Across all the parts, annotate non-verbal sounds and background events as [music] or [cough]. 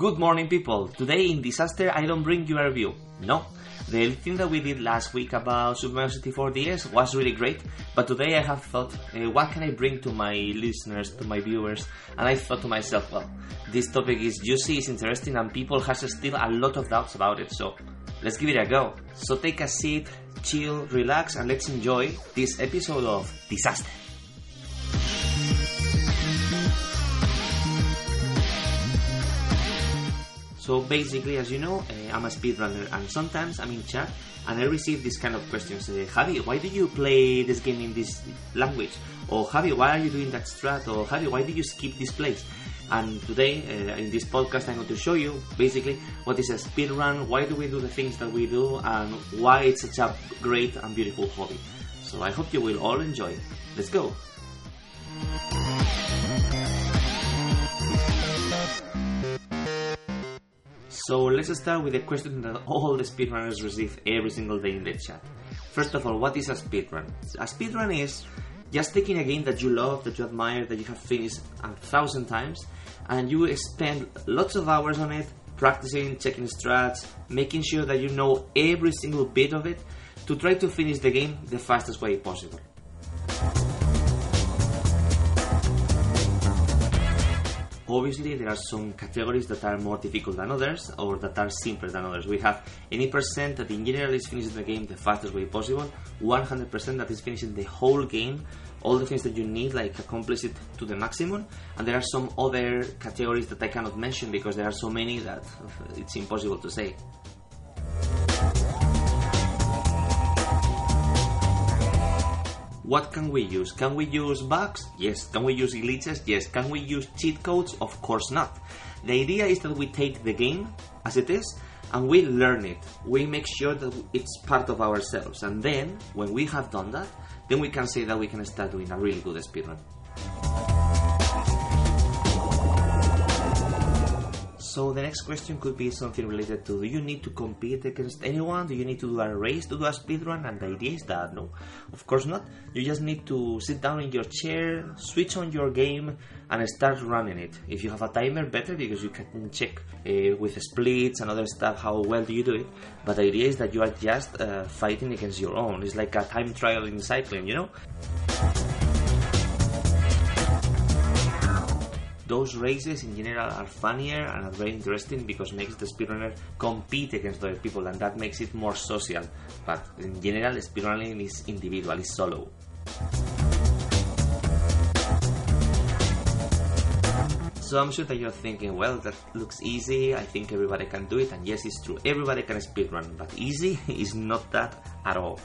Good morning, people. Today in Disaster, I don't bring you a review. No. The thing that we did last week about Super Mario 64 DS was really great, but today I have thought, uh, what can I bring to my listeners, to my viewers? And I thought to myself, well, this topic is juicy, is interesting, and people has still a lot of doubts about it, so let's give it a go. So take a seat, chill, relax, and let's enjoy this episode of Disaster. So basically, as you know, uh, I'm a speedrunner, and sometimes I'm in chat and I receive this kind of questions. Uh, Javi, why do you play this game in this language? Or Javi, why are you doing that strat? Or Javi, why did you skip this place? And today, uh, in this podcast, I'm going to show you basically what is a speedrun, why do we do the things that we do, and why it's such a great and beautiful hobby. So I hope you will all enjoy. Let's go! So let's start with the question that all the speedrunners receive every single day in the chat. First of all, what is a speedrun? A speedrun is just taking a game that you love, that you admire, that you have finished a thousand times, and you spend lots of hours on it, practicing, checking strats, making sure that you know every single bit of it to try to finish the game the fastest way possible. Obviously, there are some categories that are more difficult than others, or that are simpler than others. We have any percent that in general is finishing the game the fastest way possible, 100% that is finishing the whole game, all the things that you need, like accomplish it to the maximum, and there are some other categories that I cannot mention because there are so many that uh, it's impossible to say. What can we use? Can we use bugs? Yes. Can we use glitches? Yes. Can we use cheat codes? Of course not. The idea is that we take the game as it is and we learn it. We make sure that it's part of ourselves. And then, when we have done that, then we can say that we can start doing a really good speedrun. So the next question could be something related to do you need to compete against anyone? Do you need to do a race to do a speedrun? And the idea is that no, of course not. You just need to sit down in your chair, switch on your game, and start running it. If you have a timer, better because you can check uh, with splits and other stuff how well do you do it. But the idea is that you are just uh, fighting against your own. It's like a time trial in cycling, you know. Those races in general are funnier and are very interesting because makes the speedrunner compete against other people and that makes it more social. But in general, speedrunning is individual, is solo. So I'm sure that you're thinking, well, that looks easy. I think everybody can do it, and yes, it's true. Everybody can speedrun, but easy [laughs] is not that at all.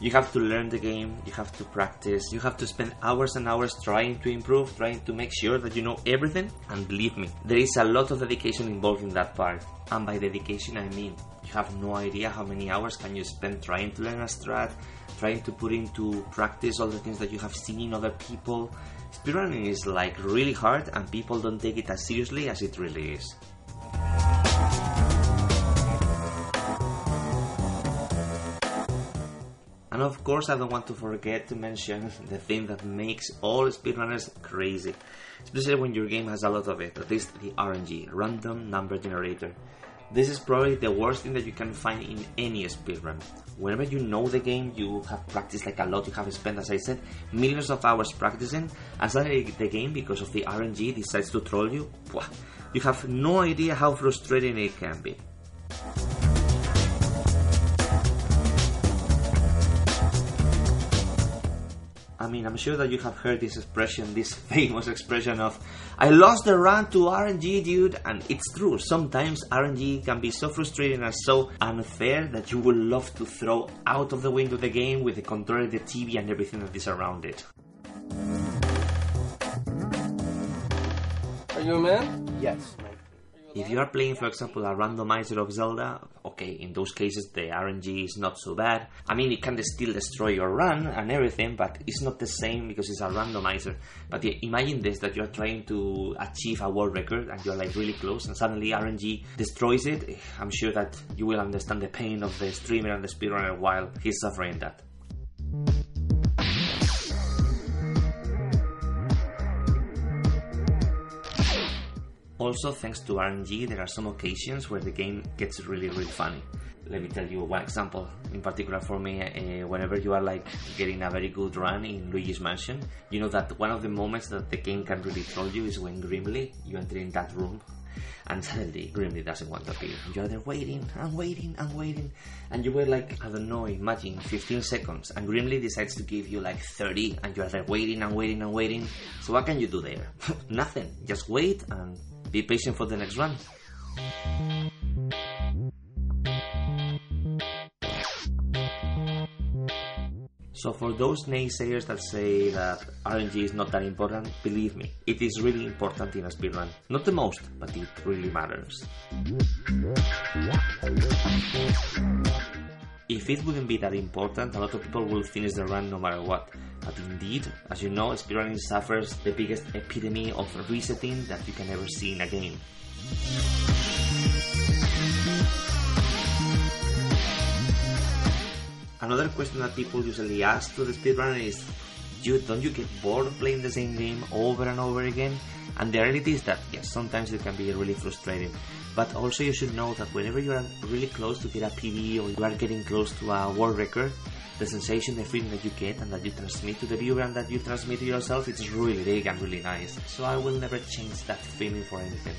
You have to learn the game, you have to practice, you have to spend hours and hours trying to improve, trying to make sure that you know everything. And believe me, there is a lot of dedication involved in that part. And by dedication, I mean you have no idea how many hours can you spend trying to learn a strat, trying to put into practice all the things that you have seen in other people. Speedrunning is like really hard, and people don't take it as seriously as it really is. And of course, I don't want to forget to mention [laughs] the thing that makes all speedrunners crazy, especially when your game has a lot of it, at least the RNG, random number generator. This is probably the worst thing that you can find in any speedrun. Whenever you know the game, you have practiced like a lot, you have spent, as I said, millions of hours practicing, and suddenly the game, because of the RNG, decides to troll you, you have no idea how frustrating it can be. Mean, I'm sure that you have heard this expression, this [laughs] famous expression of, I lost the run to RNG, dude. And it's true, sometimes RNG can be so frustrating and so unfair that you would love to throw out of the window the game with the controller, the TV, and everything that is around it. Are you a man? Yes. If you are playing, for example, a randomizer of Zelda, okay, in those cases the RNG is not so bad. I mean, it can still destroy your run and everything, but it's not the same because it's a randomizer. But yeah, imagine this that you're trying to achieve a world record and you're like really close, and suddenly RNG destroys it. I'm sure that you will understand the pain of the streamer and the speedrunner while he's suffering that. Also, thanks to RNG, there are some occasions where the game gets really, really funny. Let me tell you one example. In particular, for me, uh, whenever you are like getting a very good run in Luigi's Mansion, you know that one of the moments that the game can really troll you is when Grimmly you enter in that room and [laughs] suddenly Grimmly doesn't want to appear. You're there waiting and waiting and waiting, and you were like, I don't know, imagine 15 seconds, and Grimmly decides to give you like 30, and you're there waiting and waiting and waiting. So, what can you do there? [laughs] Nothing. Just wait and be patient for the next run. So for those naysayers that say that RNG is not that important, believe me, it is really important in a speedrun. Not the most, but it really matters. If it wouldn't be that important, a lot of people will finish the run no matter what. But indeed, as you know, speedrunning suffers the biggest epidemic of resetting that you can ever see in a game. Another question that people usually ask to the speedrunner is, Dude, don't you get bored playing the same game over and over again? And the reality is that, yes, sometimes it can be really frustrating. But also you should know that whenever you are really close to get a PB or you are getting close to a world record, the sensation, the feeling that you get and that you transmit to the viewer and that you transmit to yourself, it's really big and really nice. So I will never change that feeling for anything.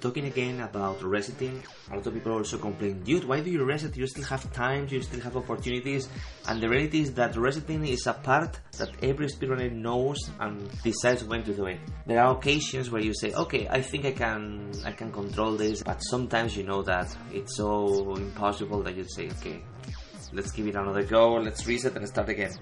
Talking again about resetting, a lot of people also complain, dude, why do you reset? You still have time, you still have opportunities, and the reality is that resetting is a part that every speedrunner knows and decides when to do it. There are occasions where you say, okay, I think I can, I can control this, but sometimes you know that it's so impossible that you say, okay, let's give it another go, let's reset and start again.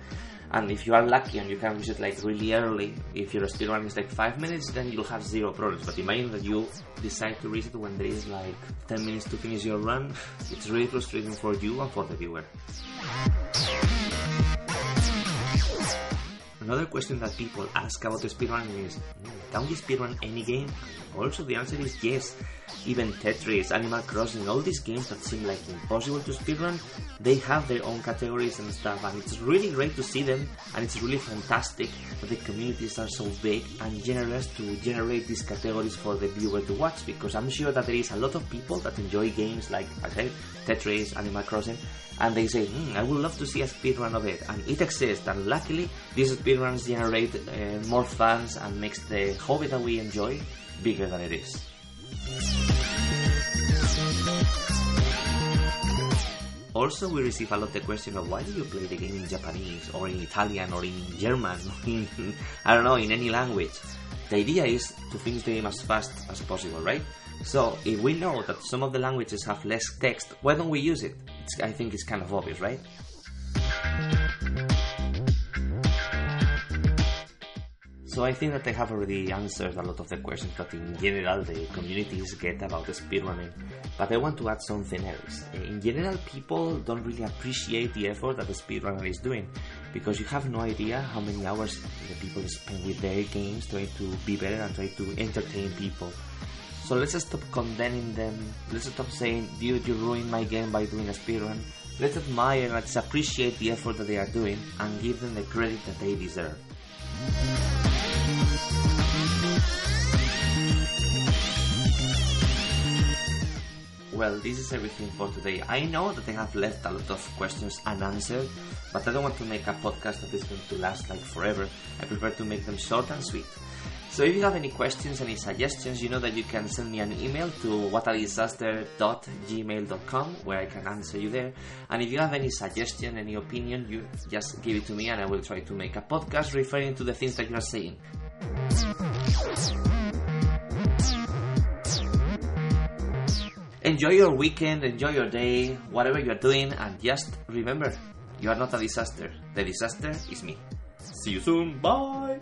And if you are lucky and you can reset like really early, if your speedrun is like 5 minutes, then you'll have zero problems. But imagine that you decide to reset when there is like 10 minutes to finish your run. It's really frustrating for you and for the viewer. Another question that people ask about speedrunning is, hmm, can we speedrun any game? Also, the answer is yes. Even Tetris, Animal Crossing, all these games that seem like impossible to speedrun, they have their own categories and stuff, and it's really great to see them, and it's really fantastic that the communities are so big and generous to generate these categories for the viewer to watch, because I'm sure that there is a lot of people that enjoy games like, said, Tetris, Animal Crossing, and they say, hmm, I would love to see a speedrun of it, and it exists, and luckily, these speedruns generate uh, more fans and makes the hobby that we enjoy bigger than it is. Also, we receive a lot the question of why do you play the game in Japanese or in Italian or in German, [laughs] I don't know, in any language. The idea is to finish the game as fast as possible, right? So, if we know that some of the languages have less text, why don't we use it? It's, I think it's kind of obvious, right? So I think that I have already answered a lot of the questions that in general the communities get about speedrunning. But I want to add something else. In general, people don't really appreciate the effort that the speedrunner is doing because you have no idea how many hours the people spend with their games trying to be better and trying to entertain people. So let's stop condemning them. Let's stop saying, dude, you ruined my game by doing a speedrun. Let's admire and let's appreciate the effort that they are doing and give them the credit that they deserve. Well, this is everything for today. I know that I have left a lot of questions unanswered, but I don't want to make a podcast that is going to last like forever. I prefer to make them short and sweet. So if you have any questions, any suggestions, you know that you can send me an email to whatadisaster.gmail.com where I can answer you there. And if you have any suggestion, any opinion, you just give it to me and I will try to make a podcast referring to the things that you are saying. Enjoy your weekend, enjoy your day, whatever you're doing, and just remember, you are not a disaster. The disaster is me. See you soon. Bye.